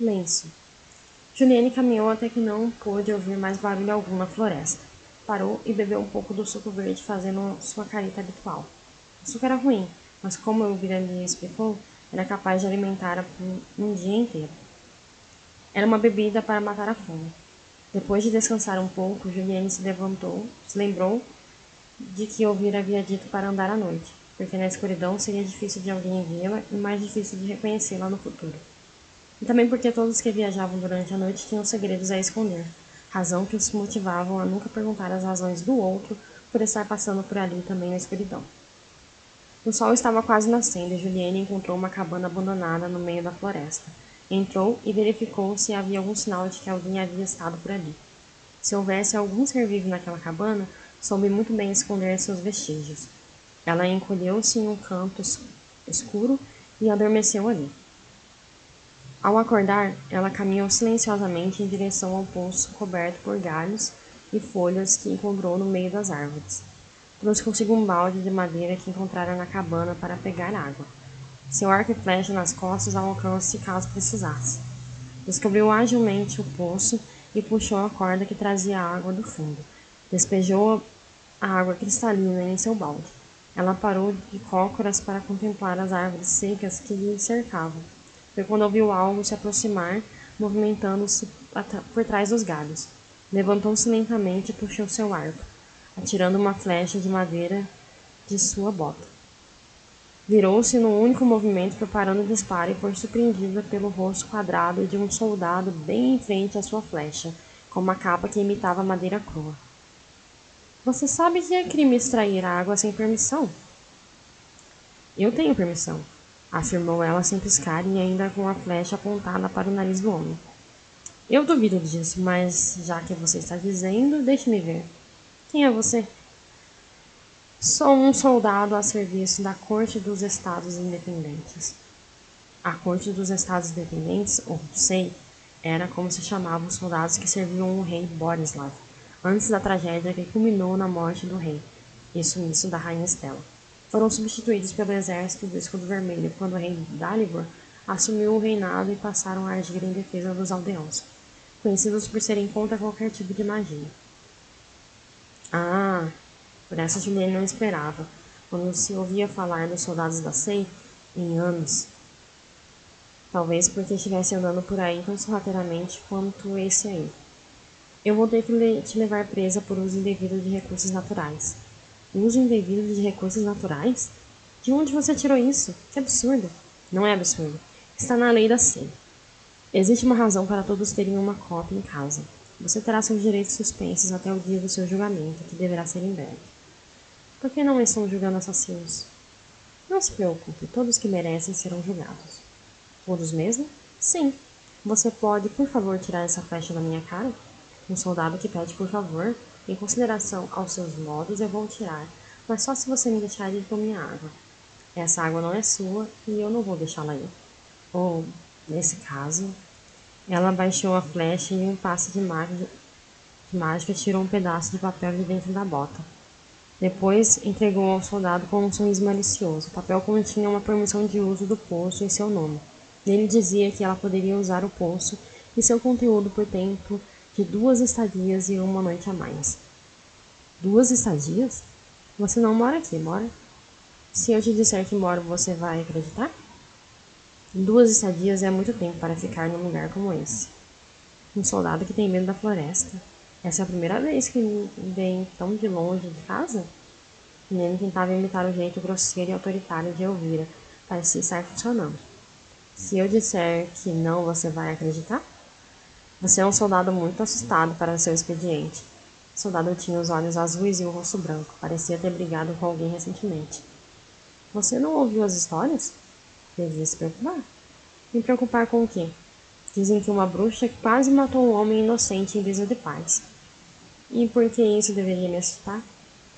Lenço. Juliane caminhou até que não pôde ouvir mais barulho algum na floresta. Parou e bebeu um pouco do suco verde, fazendo sua careta habitual. O suco era ruim, mas como o lhe explicou, era capaz de alimentar um dia inteiro. Era uma bebida para matar a fome. Depois de descansar um pouco, Juliane se levantou, se lembrou de que ouvir havia dito para andar à noite, porque na escuridão seria difícil de alguém vê-la e mais difícil de reconhecê-la no futuro. E também porque todos que viajavam durante a noite tinham segredos a esconder, razão que os motivavam a nunca perguntar as razões do outro por estar passando por ali também na escuridão. O sol estava quase nascendo e Juliane encontrou uma cabana abandonada no meio da floresta. Entrou e verificou se havia algum sinal de que alguém havia estado por ali. Se houvesse algum ser vivo naquela cabana, soube muito bem esconder seus vestígios. Ela encolheu-se em um canto escuro e adormeceu ali. Ao acordar, ela caminhou silenciosamente em direção ao poço coberto por galhos e folhas que encontrou no meio das árvores. Trouxe consigo um balde de madeira que encontrara na cabana para pegar água seu arco e flecha nas costas ao alcance caso precisasse. Descobriu agilmente o poço e puxou a corda que trazia a água do fundo. Despejou a água cristalina em seu balde. Ela parou de cócoras para contemplar as árvores secas que lhe cercavam. Foi quando ouviu algo se aproximar, movimentando-se por trás dos galhos. Levantou-se lentamente e puxou seu arco, atirando uma flecha de madeira de sua bota. Virou-se num único movimento, preparando o disparo e foi surpreendida pelo rosto quadrado de um soldado bem em frente à sua flecha, com uma capa que imitava madeira crua. Você sabe que é crime extrair água sem permissão? Eu tenho permissão, afirmou ela sem piscar e ainda com a flecha apontada para o nariz do homem. Eu duvido disso, mas já que você está dizendo, deixe-me ver. Quem é você? Sou um soldado a serviço da Corte dos Estados Independentes. A Corte dos Estados Independentes, ou SEI, era como se chamavam os soldados que serviam o rei Borislav, antes da tragédia que culminou na morte do rei e sumiço da rainha Estela. Foram substituídos pelo exército do Escudo Vermelho quando o rei Dalibor assumiu o reinado e passaram a agir em defesa dos aldeões, conhecidos por serem contra qualquer tipo de magia. Ah, por essa Juliane não esperava, quando se ouvia falar dos soldados da SEI em anos. Talvez porque estivesse andando por aí tão sorrateiramente quanto esse aí. Eu vou ter que te levar presa por uso indevido de recursos naturais. Uso indevido de recursos naturais? De onde você tirou isso? Que absurdo! Não é absurdo. Está na lei da SEI. Existe uma razão para todos terem uma cópia em casa. Você terá seus direitos suspensos até o dia do seu julgamento, que deverá ser em breve. Por que não estão julgando assassinos? Não se preocupe, todos que merecem serão julgados. Todos mesmo? Sim. Você pode, por favor, tirar essa flecha da minha cara? Um soldado que pede por favor, em consideração aos seus modos, eu vou tirar, mas só se você me deixar ir com minha água. Essa água não é sua e eu não vou deixá-la ir. Ou, nesse caso, ela baixou a flecha e em um passe de mágica, de mágica tirou um pedaço de papel de dentro da bota. Depois entregou ao soldado com um sorriso malicioso. O papel continha uma permissão de uso do poço em seu nome. Nele dizia que ela poderia usar o poço e seu conteúdo por tempo de duas estadias e uma noite a mais. Duas estadias? Você não mora aqui, mora? Se eu te disser que moro, você vai acreditar? Duas estadias é muito tempo para ficar num lugar como esse. Um soldado que tem medo da floresta. Essa é a primeira vez que vem tão de longe de casa. O menino tentava imitar o jeito grosseiro e autoritário de Elvira. Parecia estar funcionando. Se eu disser que não, você vai acreditar? Você é um soldado muito assustado para seu expediente. O soldado tinha os olhos azuis e o rosto branco. Parecia ter brigado com alguém recentemente. Você não ouviu as histórias? Devia se preocupar. Me preocupar com o quê? Dizem que uma bruxa quase matou um homem inocente em visa de paz. E por que isso deveria me assustar?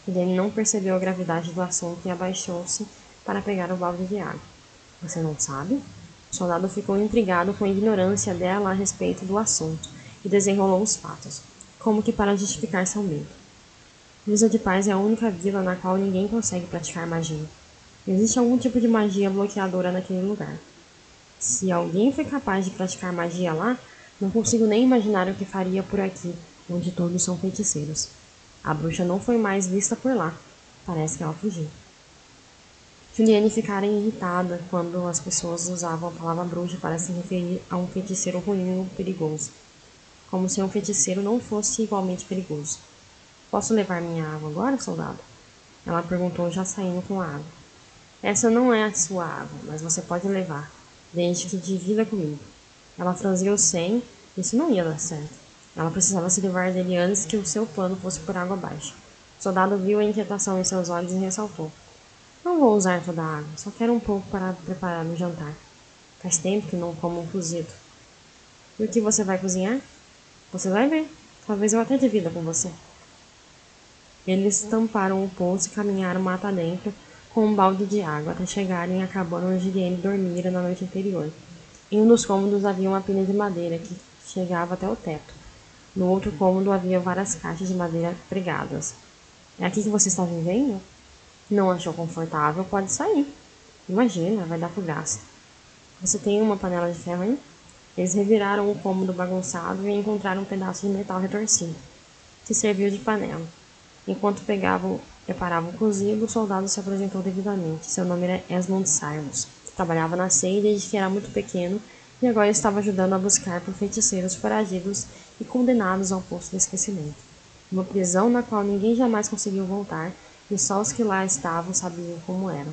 Ele não percebeu a gravidade do assunto e abaixou-se para pegar o balde de água. Você não sabe? O soldado ficou intrigado com a ignorância dela a respeito do assunto e desenrolou os fatos, como que para justificar seu medo. Visa de Paz é a única vila na qual ninguém consegue praticar magia. Existe algum tipo de magia bloqueadora naquele lugar. Se alguém foi capaz de praticar magia lá, não consigo nem imaginar o que faria por aqui, onde todos são feiticeiros. A bruxa não foi mais vista por lá. Parece que ela fugiu. Juliane ficara irritada quando as pessoas usavam a palavra bruxa para se referir a um feiticeiro ruim ou perigoso. Como se um feiticeiro não fosse igualmente perigoso. Posso levar minha água agora, soldado? Ela perguntou, já saindo com a água. Essa não é a sua água, mas você pode levar, desde que divida comigo. Ela franziu o sem, isso não ia dar certo. Ela precisava se livrar dele antes que o seu plano fosse por água abaixo. O soldado viu a inquietação em seus olhos e ressaltou. Não vou usar toda a água, só quero um pouco para preparar o jantar. Faz tempo que não como um cozido. E o que você vai cozinhar? Você vai ver. Talvez eu até divida com você. Eles tamparam o poço e caminharam mata dentro com um balde de água até chegarem à cabana onde Irene dormira na noite anterior. Em um dos cômodos havia uma pilha de madeira que chegava até o teto. No outro cômodo havia várias caixas de madeira pregadas. É aqui que você está vivendo? Não achou confortável? Pode sair. Imagina, vai dar pro gasto. Você tem uma panela de ferro aí? Eles reviraram o cômodo bagunçado e encontraram um pedaço de metal retorcido, que serviu de panela. Enquanto pegavam, preparavam o cozido, o soldado se apresentou devidamente. Seu nome era Esmond Cyrus. Trabalhava na CEI desde que era muito pequeno e agora estava ajudando a buscar por feiticeiros foragidos e condenados ao posto de esquecimento. Uma prisão na qual ninguém jamais conseguiu voltar e só os que lá estavam sabiam como era.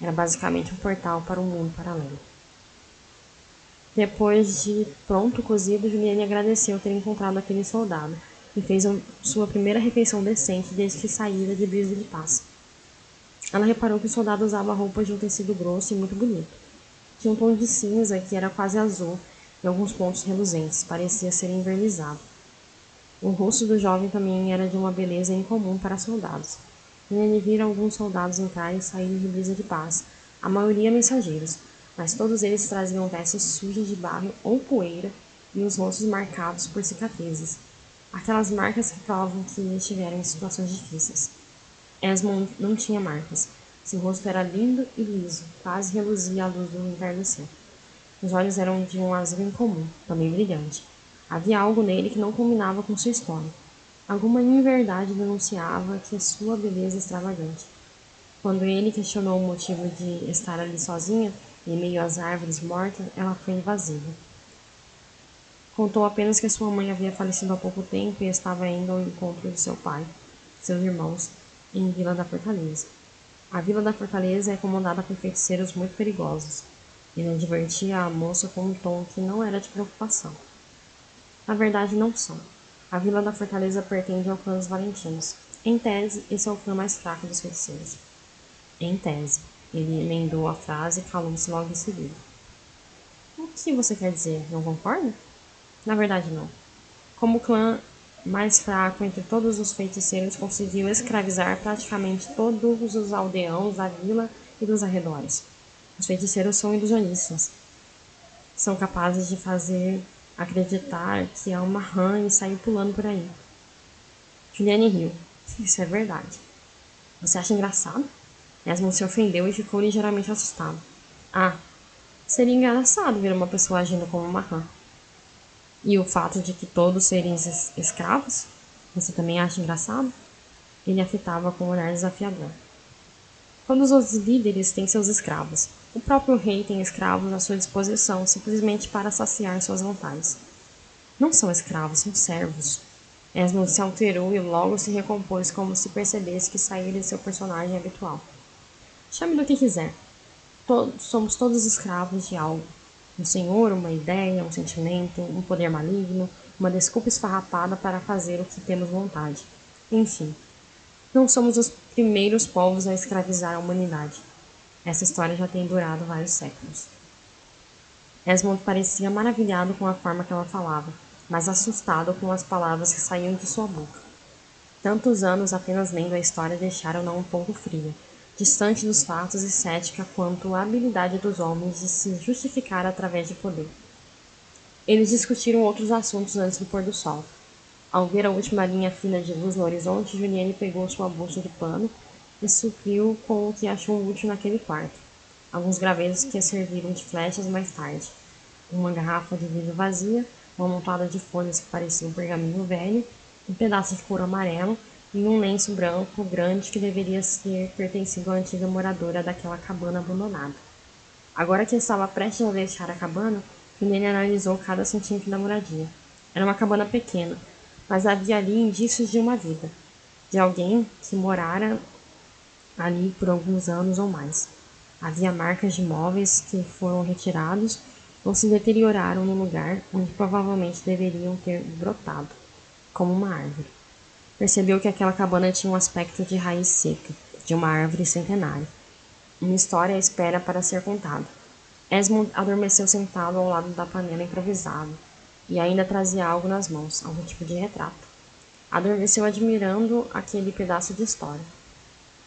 Era basicamente um portal para um mundo paralelo. Depois de pronto cozido, Juliane agradeceu ter encontrado aquele soldado e fez sua primeira refeição decente desde que saíra de Brisa de Paz. Ela reparou que o soldado usava roupas de um tecido grosso e muito bonito. Tinha um tom de cinza que era quase azul e alguns pontos reluzentes, parecia ser envernizado. O rosto do jovem também era de uma beleza incomum para soldados. Nele vira alguns soldados entrar e sair de brisa de paz, a maioria mensageiros, mas todos eles traziam vestes sujas de barro ou poeira e os rostos marcados por cicatrizes aquelas marcas que provam que estiveram em situações difíceis. Esmond não tinha marcas. Seu rosto era lindo e liso, quase reluzia à luz do entardecer. Os olhos eram de um azul incomum, também brilhante. Havia algo nele que não combinava com sua história. Alguma inverdade denunciava que sua beleza extravagante. Quando ele questionou o motivo de estar ali sozinha, em meio às árvores mortas, ela foi invasiva. Contou apenas que sua mãe havia falecido há pouco tempo e estava indo ao encontro de seu pai, seus irmãos, em Vila da Fortaleza. A Vila da Fortaleza é comandada por feiticeiros muito perigosos. Ele advertia a moça com um tom que não era de preocupação. Na verdade, não são. A Vila da Fortaleza pertence ao clã dos Valentinos. Em tese, esse é o clã mais fraco dos feiticeiros. Em tese. Ele emendou a frase e calou-se logo em seguida. O que você quer dizer? Não concorda? Na verdade, não. Como o clã mais fraco entre todos os feiticeiros conseguiu escravizar praticamente todos os aldeãos da vila e dos arredores. Os feiticeiros são ilusionistas. São capazes de fazer acreditar que há uma rã e sair pulando por aí. Juliane riu. Isso é verdade. Você acha engraçado? Esmond se ofendeu e ficou ligeiramente assustado. Ah, seria engraçado ver uma pessoa agindo como uma rã. E o fato de que todos serem escravos? Você também acha engraçado? Ele afetava com um olhar desafiador. Todos os líderes têm seus escravos. O próprio rei tem escravos à sua disposição simplesmente para saciar suas vontades. Não são escravos, são servos. Esmond se alterou e logo se recompôs como se percebesse que saíra de seu personagem habitual. Chame do que quiser. Todos, somos todos escravos de algo um senhor, uma ideia, um sentimento, um poder maligno, uma desculpa esfarrapada para fazer o que temos vontade. Enfim, não somos os primeiros povos a escravizar a humanidade. Essa história já tem durado vários séculos. Esmond parecia maravilhado com a forma que ela falava, mas assustado com as palavras que saíam de sua boca. Tantos anos apenas lendo a história deixaram-na um pouco fria, distante dos fatos e cética quanto à habilidade dos homens de se justificar através de poder. Eles discutiram outros assuntos antes do pôr do sol. Ao ver a última linha fina de luz no horizonte, Juliane pegou sua bolsa de pano e supriu com o que achou útil naquele quarto. Alguns gravetos que serviram de flechas mais tarde. uma garrafa de vidro vazia, uma montada de folhas que pareciam um pergaminho velho, um pedaço de couro amarelo e um lenço branco grande que deveria ter pertencido à antiga moradora daquela cabana abandonada. Agora que estava prestes a deixar a cabana, Juliane analisou cada centímetro da moradia. Era uma cabana pequena, mas havia ali indícios de uma vida, de alguém que morara ali por alguns anos ou mais. Havia marcas de móveis que foram retirados ou se deterioraram no lugar onde provavelmente deveriam ter brotado, como uma árvore. Percebeu que aquela cabana tinha um aspecto de raiz seca, de uma árvore centenária. Uma história à espera para ser contada. Esmond adormeceu sentado ao lado da panela improvisada e ainda trazia algo nas mãos, algum tipo de retrato. Adormeceu admirando aquele pedaço de história.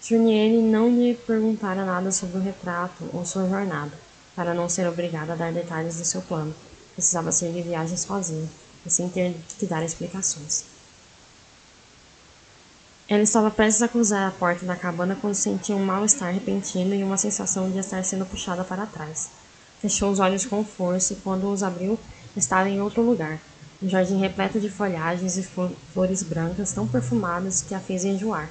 Juniene não lhe perguntara nada sobre o retrato ou sua jornada, para não ser obrigada a dar detalhes de seu plano. Precisava ser de viagem sozinha e sem ter que dar explicações. Ela estava prestes a cruzar a porta da cabana quando sentiu um mal-estar repentino e uma sensação de estar sendo puxada para trás. Fechou os olhos com força e, quando os abriu, estava em outro lugar. Um jardim repleto de folhagens e flores brancas tão perfumadas que a fez enjoar.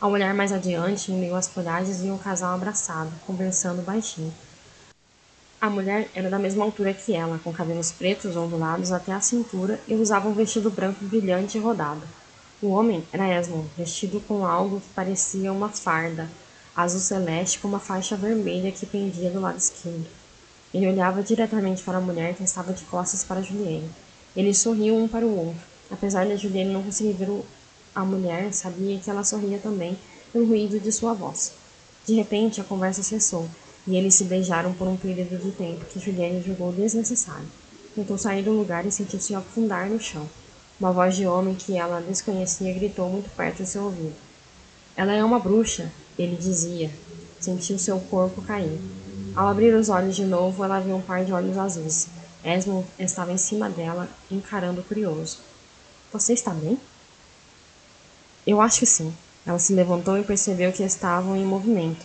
Ao olhar mais adiante, em meio às folhagens, viu um casal abraçado, conversando baixinho. A mulher era da mesma altura que ela, com cabelos pretos ondulados até a cintura e usava um vestido branco brilhante e rodado. O homem era Esmond, vestido com algo que parecia uma farda, azul celeste com uma faixa vermelha que pendia do lado esquerdo. Ele olhava diretamente para a mulher que estava de costas para Julienne. Eles sorriam um para o outro. Apesar de Julienne não conseguir ver a mulher, sabia que ela sorria também pelo ruído de sua voz. De repente, a conversa cessou e eles se beijaram por um período de tempo que Juliane julgou desnecessário. Tentou sair do lugar e sentiu-se afundar no chão. Uma voz de homem que ela desconhecia gritou muito perto de seu ouvido. Ela é uma bruxa, ele dizia. Sentiu seu corpo cair. Ao abrir os olhos de novo, ela viu um par de olhos azuis. Esmond estava em cima dela, encarando curioso. Você está bem? Eu acho que sim. Ela se levantou e percebeu que estavam em movimento.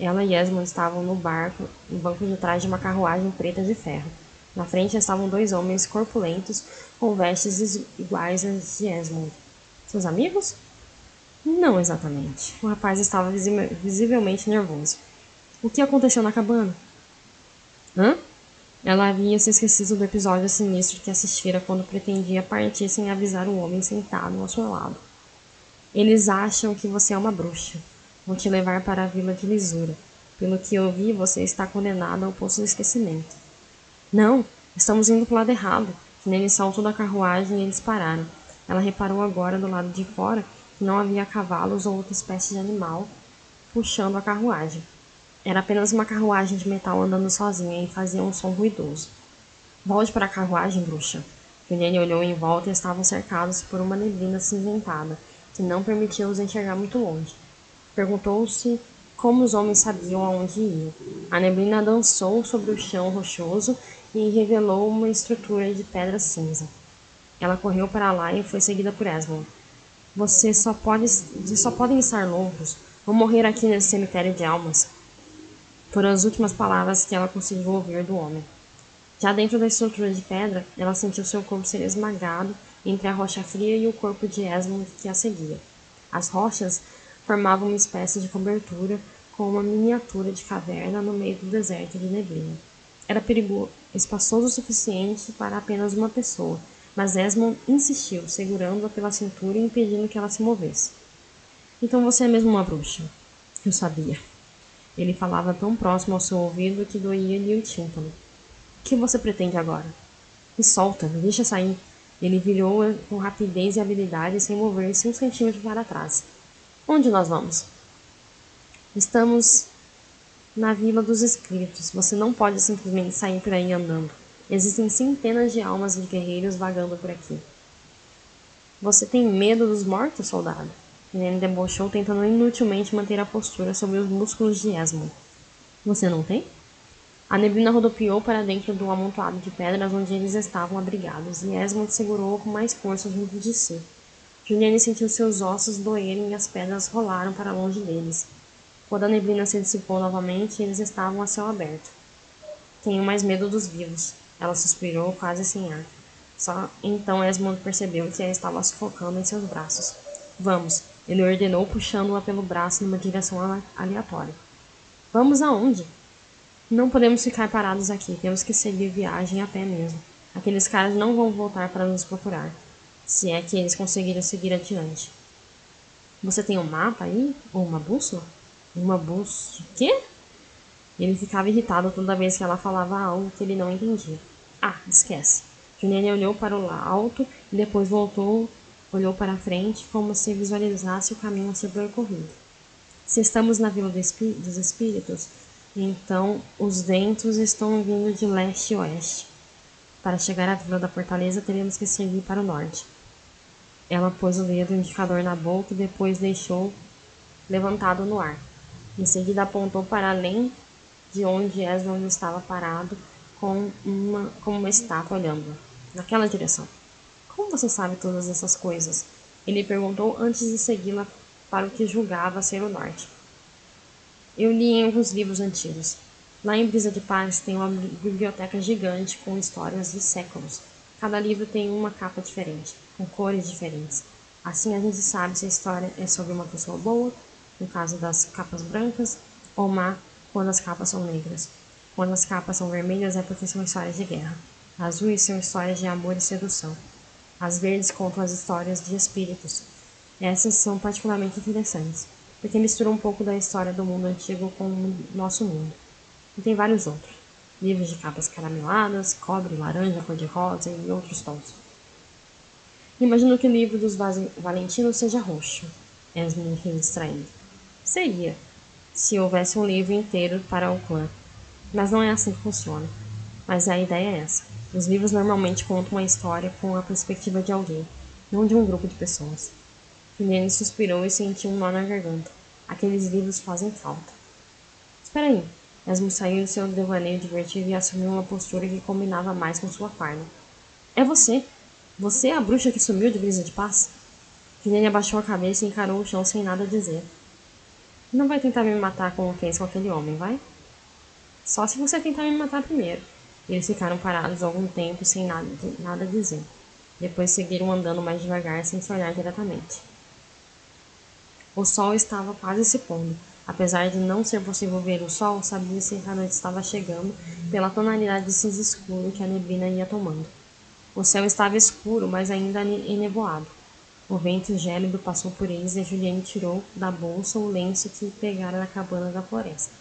Ela e Esmond estavam no barco, no banco de trás de uma carruagem preta de ferro. Na frente estavam dois homens corpulentos com vestes iguais às de Esmond. Seus amigos? Não exatamente. O rapaz estava visivelmente nervoso. O que aconteceu na cabana? Hã? Ela havia se esquecido do episódio sinistro que assistira quando pretendia partir sem avisar o homem sentado ao seu lado. Eles acham que você é uma bruxa. Vou te levar para a vila de lisura. Pelo que eu vi, você está condenado ao poço do esquecimento. Não, estamos indo para o lado errado. Nele saltou da carruagem e eles pararam. Ela reparou agora do lado de fora que não havia cavalos ou outra espécie de animal puxando a carruagem. Era apenas uma carruagem de metal andando sozinha e fazia um som ruidoso. Volte para a carruagem, bruxa. Juliane olhou em volta e estavam cercados por uma neblina cinzentada, que não permitia os enxergar muito longe. Perguntou-se como os homens sabiam aonde iam. A neblina dançou sobre o chão rochoso e revelou uma estrutura de pedra cinza. Ela correu para lá e foi seguida por Esmond. Vocês só, pode, só podem estar loucos. Vou morrer aqui nesse cemitério de almas. Foram as últimas palavras que ela conseguiu ouvir do homem. Já dentro da estrutura de pedra, ela sentiu seu corpo ser esmagado entre a rocha fria e o corpo de Esmond que a seguia. As rochas formava uma espécie de cobertura com uma miniatura de caverna no meio do deserto de neblina. Era perigoso, espaçoso o suficiente para apenas uma pessoa, mas Esmond insistiu, segurando-a pela cintura e impedindo que ela se movesse. Então você é mesmo uma bruxa. Eu sabia. Ele falava tão próximo ao seu ouvido que doía-lhe o tímpano. O que você pretende agora? Me solta, me deixa sair. Ele virou com rapidez e habilidade sem mover-se um centímetro para trás. Onde nós vamos? Estamos na Vila dos Espíritos. Você não pode simplesmente sair por aí andando. Existem centenas de almas de guerreiros vagando por aqui. Você tem medo dos mortos, soldado? Helene debochou, tentando inutilmente manter a postura sobre os músculos de Esmond. Você não tem? A neblina rodopiou para dentro do amontoado de pedras onde eles estavam abrigados, e Esmond segurou-o com mais força junto de si. Juliane sentiu seus ossos doerem e as pedras rolaram para longe deles. Quando a neblina se dissipou novamente, eles estavam a céu aberto. Tenho mais medo dos vivos. Ela suspirou, quase sem ar. Só então Esmond percebeu que ela estava sufocando em seus braços. Vamos, ele ordenou, puxando-a pelo braço numa direção aleatória. Vamos aonde? Não podemos ficar parados aqui. Temos que seguir viagem a pé mesmo. Aqueles caras não vão voltar para nos procurar. Se é que eles conseguiram seguir adiante. Você tem um mapa aí? Ou uma bússola? Uma bússola? Quê? Ele ficava irritado toda vez que ela falava algo que ele não entendia. Ah, esquece. Juliane olhou para o alto e depois voltou, olhou para a frente como se visualizasse o caminho a ser percorrido. Se estamos na Vila dos Espíritos, então os ventos estão vindo de leste e oeste. Para chegar à Vila da Fortaleza, teremos que seguir para o norte. Ela pôs o dedo indicador na boca e depois deixou levantado no ar. Em seguida apontou para além de onde Esmond estava parado com uma, como uma estátua olhando, naquela direção. Como você sabe todas essas coisas? Ele perguntou antes de segui-la para o que julgava ser o norte. Eu li em alguns livros antigos. Lá em Brisa de Paz tem uma biblioteca gigante com histórias de séculos. Cada livro tem uma capa diferente, com cores diferentes. Assim a gente sabe se a história é sobre uma pessoa boa, no caso das capas brancas, ou má, quando as capas são negras. Quando as capas são vermelhas é porque são histórias de guerra. Azuis são histórias de amor e sedução. As verdes contam as histórias de espíritos. Essas são particularmente interessantes, porque misturam um pouco da história do mundo antigo com o nosso mundo. E tem vários outros. Livros de capas carameladas, cobre, laranja, cor-de-rosa e outros tons. Imagino que o livro dos Valentinos seja roxo. Esme riu distraído. Seria, se houvesse um livro inteiro para o clã. Mas não é assim que funciona. Mas a ideia é essa. Os livros normalmente contam uma história com a perspectiva de alguém, não de um grupo de pessoas. Juliane suspirou e sentiu um nó na garganta. Aqueles livros fazem falta. Espera aí. Esmo saiu de seu devaneio divertido e assumiu uma postura que combinava mais com sua farda. É você! Você é a bruxa que sumiu de brisa de paz? Juliane abaixou a cabeça e encarou o chão sem nada dizer. Não vai tentar me matar como fez com aquele homem, vai? Só se você tentar me matar primeiro. Eles ficaram parados algum tempo sem nada, nada dizer. Depois seguiram andando mais devagar sem se olhar diretamente. O sol estava quase se pondo. Apesar de não ser possível ver o sol, sabia-se que a noite estava chegando pela tonalidade de cinza escuro que a neblina ia tomando. O céu estava escuro, mas ainda enevoado. O vento gélido passou por eles e Juliane tirou da bolsa o lenço que pegara na cabana da floresta.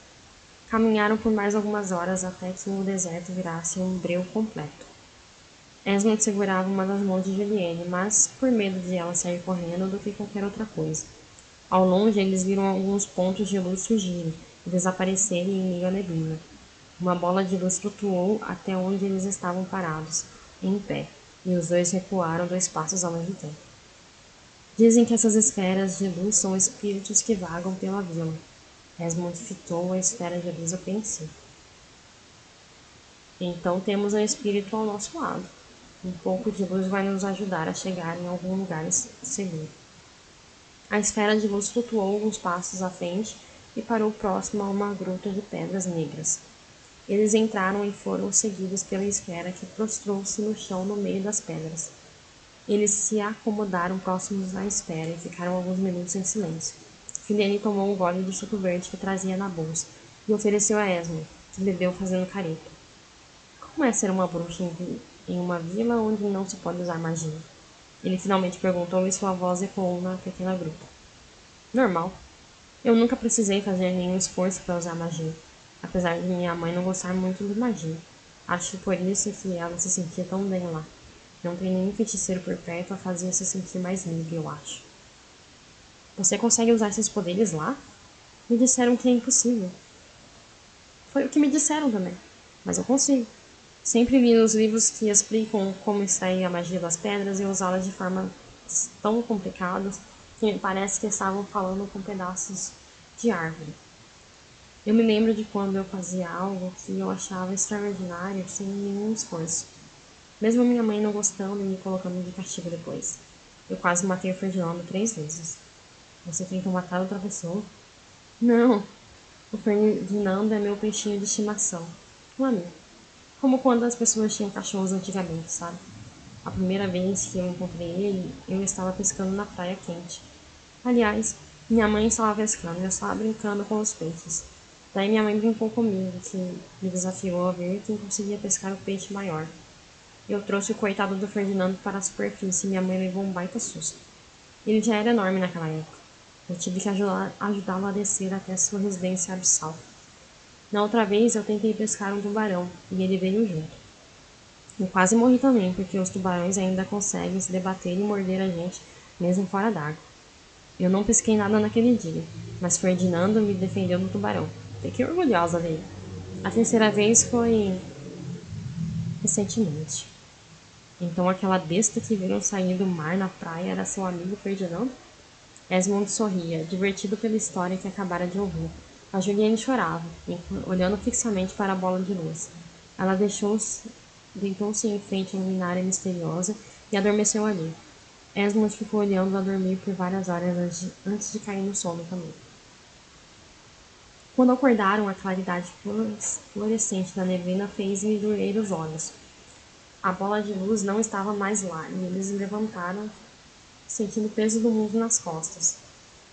Caminharam por mais algumas horas até que o deserto virasse um breu completo. Esmond segurava uma das mãos de Juliane, mas por medo de ela sair correndo do que qualquer outra coisa. Ao longe, eles viram alguns pontos de luz surgirem e desaparecerem em meio à neblina. Uma bola de luz flutuou até onde eles estavam parados, em pé, e os dois recuaram dois passos ao mesmo tempo. Dizem que essas esferas de luz são espíritos que vagam pela vila. Esmond fitou a esfera de luz apreensivo. Então temos um espírito ao nosso lado. Um pouco de luz vai nos ajudar a chegar em algum lugar seguro. A esfera de luz flutuou alguns passos à frente e parou próximo a uma gruta de pedras negras. Eles entraram e foram seguidos pela esfera que prostrou-se no chão no meio das pedras. Eles se acomodaram próximos à esfera e ficaram alguns minutos em silêncio. Filiane tomou um gole do suco verde que trazia na bolsa e ofereceu a Esme, que bebeu fazendo careta. Como é ser uma bruxa em uma vila onde não se pode usar magia? Ele finalmente perguntou e sua voz ecoou na pequena gruta. Normal. Eu nunca precisei fazer nenhum esforço para usar magia, apesar de minha mãe não gostar muito de magia. Acho por isso que ela se sentia tão bem lá. Não tem nenhum feiticeiro por perto a fazer se sentir mais livre, eu acho. Você consegue usar esses poderes lá? Me disseram que é impossível. Foi o que me disseram também, mas eu consigo. Sempre vi nos livros que explicam como extrair a magia das pedras e usá-las de forma tão complicadas que parece que estavam falando com pedaços de árvore. Eu me lembro de quando eu fazia algo que eu achava extraordinário sem nenhum esforço. Mesmo minha mãe não gostando e me colocando de castigo depois. Eu quase matei o Ferdinando três vezes. Você tentou matar outra pessoa? Não. O Ferdinando é meu peixinho de estimação. Um amigo. Como quando as pessoas tinham cachorros antigamente, sabe? A primeira vez que eu encontrei ele, eu estava pescando na praia quente. Aliás, minha mãe estava pescando e eu estava brincando com os peixes. Daí minha mãe brincou comigo, que me desafiou a ver quem conseguia pescar o peixe maior. Eu trouxe o coitado do Ferdinando para a superfície e minha mãe levou um baita susto. Ele já era enorme naquela época. Eu tive que ajudá-lo a descer até sua residência abissal. Na outra vez eu tentei pescar um tubarão e ele veio junto. Eu quase morri também, porque os tubarões ainda conseguem se debater e morder a gente, mesmo fora d'água. Eu não pesquei nada naquele dia, mas Ferdinando me defendeu do tubarão. Fiquei orgulhosa dele. A terceira vez foi recentemente. Então aquela besta que viram sair do mar na praia era seu amigo Ferdinando? Esmond sorria, divertido pela história que acabara de ouvir. A Juliane chorava, olhando fixamente para a bola de luz. Ela deitou-se em frente à luminária misteriosa e adormeceu ali. Esmond ficou olhando a dormir por várias horas antes de cair no sono também. Quando acordaram, a claridade fluorescente da neblina fez-me doer os olhos. A bola de luz não estava mais lá e eles levantaram, sentindo o peso do mundo nas costas.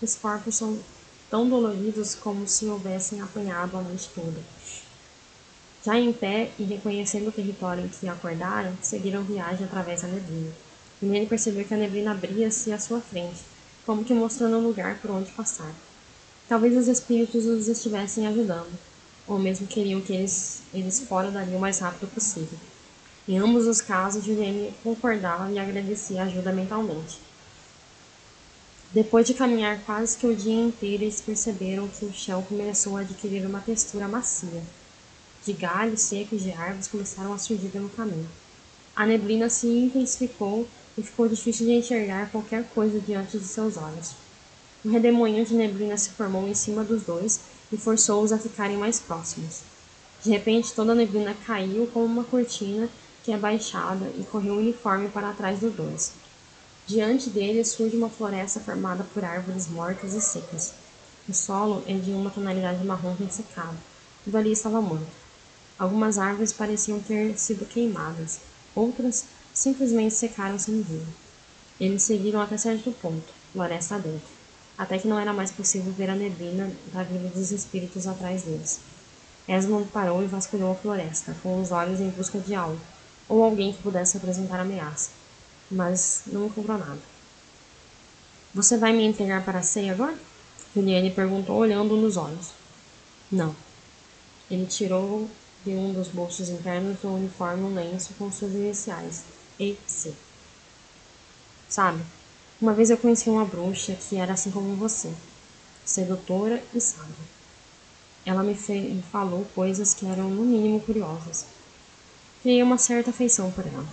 Os corpos tão doloridos como se houvessem apanhado a noite toda. Já em pé e reconhecendo o território em que acordaram, seguiram viagem através da neblina. E percebeu que a neblina abria-se à sua frente, como que mostrando um lugar por onde passar. Talvez os espíritos os estivessem ajudando, ou mesmo queriam que eles, eles fora dali o mais rápido possível. Em ambos os casos, Juliane concordava e agradecia a ajuda mentalmente. Depois de caminhar quase que o dia inteiro, eles perceberam que o chão começou a adquirir uma textura macia. De galhos secos de árvores começaram a surgir pelo caminho. A neblina se intensificou e ficou difícil de enxergar qualquer coisa diante de seus olhos. Um redemoinho de neblina se formou em cima dos dois e forçou-os a ficarem mais próximos. De repente, toda a neblina caiu como uma cortina que é baixada e correu uniforme para trás dos dois. Diante deles surge uma floresta formada por árvores mortas e secas. O solo é de uma tonalidade marrom ressecado. Tudo ali estava morto. Algumas árvores pareciam ter sido queimadas, outras simplesmente secaram sem vida. Eles seguiram até certo ponto, floresta adentro até que não era mais possível ver a neblina da vila dos espíritos atrás deles. Esmond parou e vasculhou a floresta, com os olhos em busca de algo, ou alguém que pudesse apresentar ameaça, mas não encontrou nada. Você vai me entregar para a ceia agora? Juliane perguntou, olhando nos olhos. Não. Ele tirou de um dos bolsos internos do uniforme um lenço com suas iniciais, E.C. Sabe, uma vez eu conheci uma bruxa que era assim como você, sedutora e sábia. Ela me, me falou coisas que eram no mínimo curiosas. Criei uma certa afeição por ela.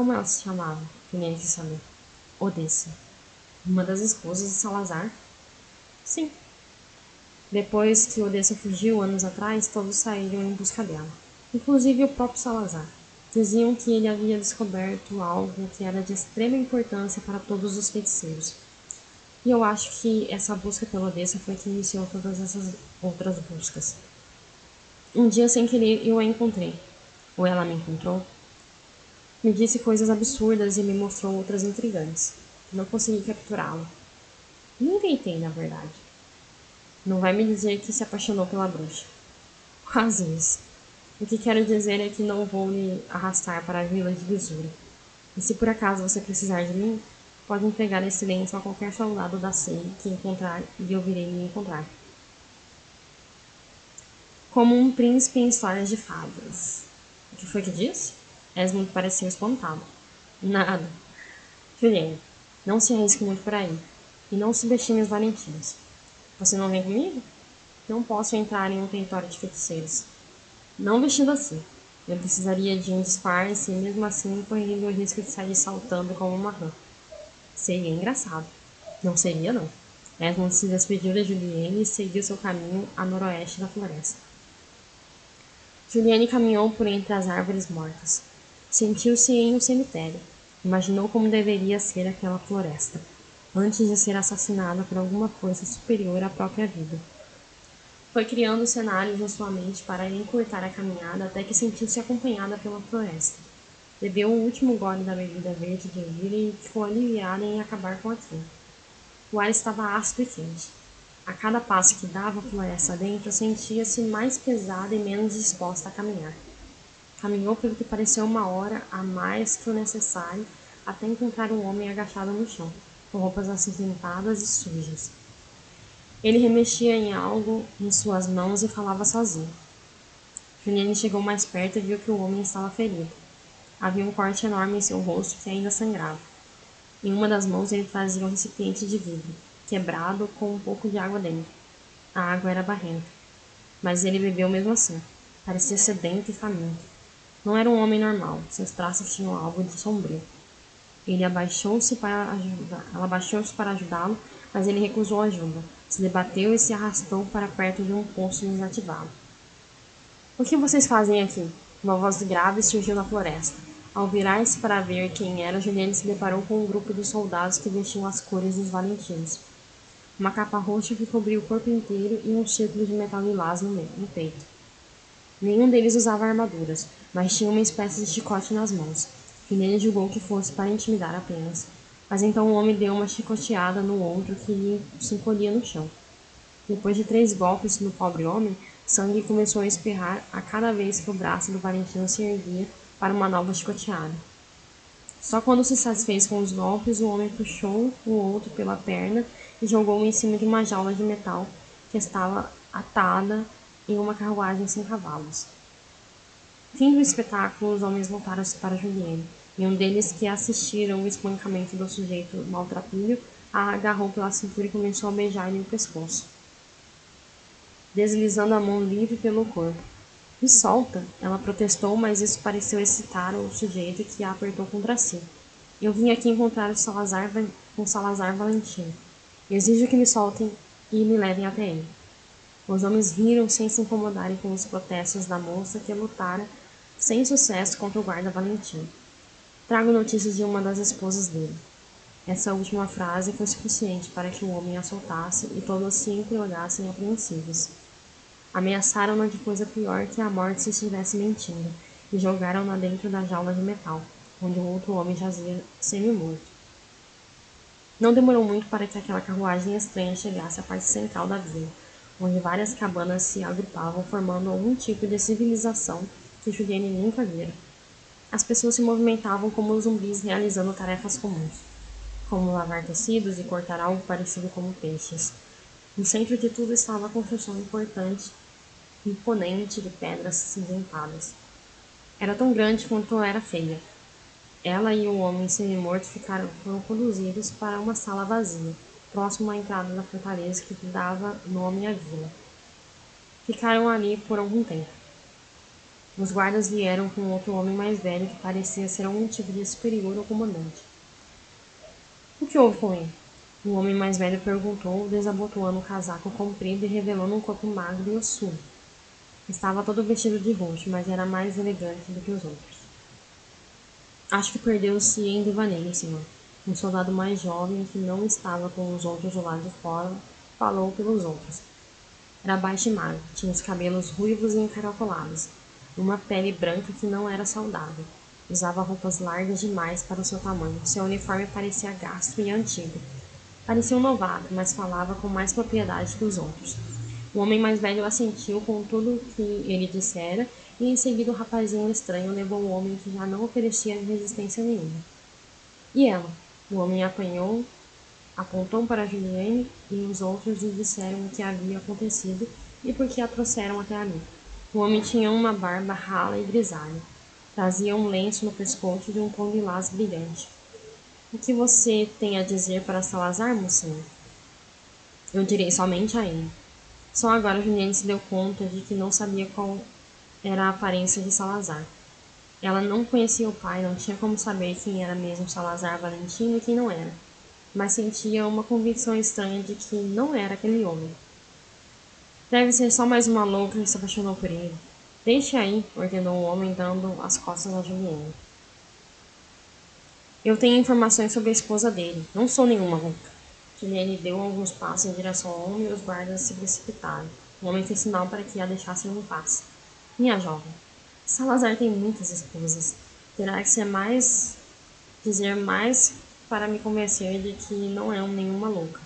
Como ela se chamava? Queria que saber. Odessa. Uma das esposas de Salazar? Sim. Depois que Odessa fugiu anos atrás, todos saíram em busca dela, inclusive o próprio Salazar. Diziam que ele havia descoberto algo que era de extrema importância para todos os feiticeiros. E eu acho que essa busca pela Odessa foi que iniciou todas essas outras buscas. Um dia, sem querer, eu a encontrei. Ou ela me encontrou. Me disse coisas absurdas e me mostrou outras intrigantes. Não consegui capturá-la. Nem tentei, na verdade. Não vai me dizer que se apaixonou pela bruxa. Quase isso. O que quero dizer é que não vou lhe arrastar para a vila de Lisura. E se por acaso você precisar de mim, pode entregar esse lenço a qualquer soldado da SEI que encontrar e eu virei lhe encontrar. Como um príncipe em histórias de fadas. O que foi que disse? Esmond pareceu espantado. Nada. Juliane, não se arrisque muito por aí. E não subestime os valentinos. Você não vem comigo? Não posso entrar em um território de feiticeiros. Não vestido assim. Eu precisaria de um disfarce e mesmo assim correria o risco de sair saltando como uma rã. Seria engraçado. Não seria, não. Edmund se despediu de Juliane e seguiu seu caminho a noroeste da floresta. Juliane caminhou por entre as árvores mortas. Sentiu-se em um cemitério. Imaginou como deveria ser aquela floresta, antes de ser assassinada por alguma força superior à própria vida. Foi criando cenários na sua mente para encurtar a caminhada até que sentiu-se acompanhada pela floresta. Bebeu o último gole da bebida verde de ervilha e ficou aliviada em acabar com aquilo. O ar estava ácido e quente. A cada passo que dava a floresta dentro, sentia-se mais pesada e menos disposta a caminhar. Caminhou pelo que pareceu uma hora a mais que o necessário até encontrar um homem agachado no chão, com roupas acinzentadas e sujas. Ele remexia em algo em suas mãos e falava sozinho. Juliane chegou mais perto e viu que o homem estava ferido. Havia um corte enorme em seu rosto que ainda sangrava. Em uma das mãos ele trazia um recipiente de vidro, quebrado com um pouco de água dentro. A água era barrenta, mas ele bebeu mesmo assim. Parecia sedento e faminto. Não era um homem normal, seus traços tinham algo de sombrio. Ele abaixou-se para ajudar, ela abaixou-se para ajudá-lo, mas ele recusou ajuda. Se debateu e se arrastou para perto de um poço desativado. O que vocês fazem aqui? Uma voz grave surgiu na floresta. Ao virar-se para ver quem era, Juliane se deparou com um grupo de soldados que vestiam as cores dos valentinos. Uma capa roxa que cobria o corpo inteiro e um círculo de metal lilás no, no peito. Nenhum deles usava armaduras, mas tinha uma espécie de chicote nas mãos que nele julgou que fosse para intimidar apenas. Mas então o homem deu uma chicoteada no ombro que lhe se encolhia no chão. Depois de três golpes no pobre homem, sangue começou a espirrar a cada vez que o braço do Valentino se erguia para uma nova chicoteada. Só quando se satisfez com os golpes, o homem puxou o outro pela perna e jogou-o em cima de uma jaula de metal que estava atada em uma carruagem sem cavalos. Fim do espetáculo, os homens voltaram-se para Julienne e um deles que assistiram o espancamento do sujeito maltrapilho a agarrou pela cintura e começou a beijar-lhe o pescoço, deslizando a mão livre pelo corpo. Me solta! Ela protestou, mas isso pareceu excitar o sujeito que a apertou contra si. Eu vim aqui encontrar o Salazar com Salazar Valentim. Exijo que me soltem e me levem até ele. Os homens riram sem se incomodarem com os protestos da moça que lutara sem sucesso contra o guarda Valentim. Trago notícias de uma das esposas dele. Essa última frase foi suficiente para que o homem a soltasse e todos se entreolhassem apreensivos. Ameaçaram-na de coisa pior que a morte se estivesse mentindo e jogaram-na dentro da jaula de metal, onde o outro homem jazia semi-morto. Não demorou muito para que aquela carruagem estranha chegasse à parte central da vila, onde várias cabanas se agrupavam formando algum tipo de civilização que Juliane nunca vira. As pessoas se movimentavam como zumbis realizando tarefas comuns, como lavar tecidos e cortar algo parecido como peixes. No centro de tudo estava a construção importante, imponente de pedras cinzentadas. Era tão grande quanto era feia. Ela e o homem semi-morto ficaram foram conduzidos para uma sala vazia, próximo à entrada da fortaleza que dava nome à vila. Ficaram ali por algum tempo. Os guardas vieram com outro homem mais velho que parecia ser algum tipo de superior ao comandante. O que houve com ele? O homem mais velho perguntou, desabotoando o casaco comprido e revelando um corpo magro e ossudo. Estava todo vestido de roxo, mas era mais elegante do que os outros. Acho que perdeu-se em devaneio, senhor. Um soldado mais jovem, que não estava com os outros do lado de fora, falou pelos outros. Era baixo e magro, tinha os cabelos ruivos e encaracolados, uma pele branca que não era saudável. Usava roupas largas demais para o seu tamanho. Seu uniforme parecia gasto e antigo. Parecia um novato, mas falava com mais propriedade que os outros. O homem mais velho assentiu com tudo o que ele dissera, e em seguida o rapazinho estranho levou o homem que já não oferecia resistência nenhuma. E ela? O homem apanhou, apontou para Juliane e os outros lhe disseram o que havia acontecido e por que a trouxeram até ali. O homem tinha uma barba rala e grisalha. Trazia um lenço no pescoço de um tom lilás brilhante. O que você tem a dizer para Salazar, mocinho? Eu direi somente a ele. Só agora Juliane se deu conta de que não sabia qual era a aparência de Salazar. Ela não conhecia o pai, não tinha como saber quem era mesmo Salazar Valentino e quem não era, mas sentia uma convicção estranha de que não era aquele homem. Deve ser só mais uma louca que se apaixonou por ele. Deixe aí, ordenou o homem, dando as costas a Juliane. Eu tenho informações sobre a esposa dele. Não sou nenhuma louca. Juliane deu alguns passos em direção ao homem e os guardas se precipitaram. O homem fez sinal para que a deixassem em paz. Minha jovem, Salazar tem muitas esposas. Terá que ser mais. dizer mais para me convencer de que não é um nenhuma louca.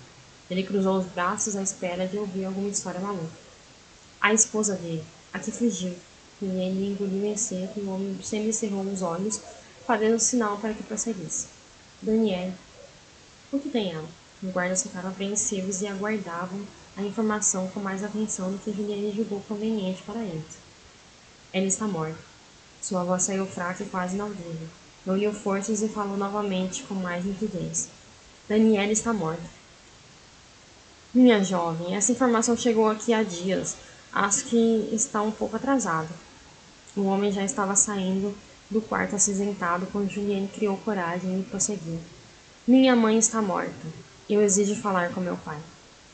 Ele cruzou os braços à espera de ouvir alguma história maluca. A esposa dele, a que fugiu, e ele engoliu em seco e o homem semicerrou os olhos, fazendo sinal para que prosseguisse. Daniel, o que tem ela? Os guardas ficaram apreensivos e aguardavam a informação com mais atenção do que Juliane julgou conveniente para eles. Ela está morta. Sua voz saiu fraca e quase inaudível. Reuniu forças e falou novamente com mais nitidez. Daniela está morta. Minha jovem, essa informação chegou aqui há dias. Acho que está um pouco atrasada. O homem já estava saindo do quarto acinzentado quando Juliane criou coragem e prosseguiu. Minha mãe está morta. Eu exijo falar com meu pai.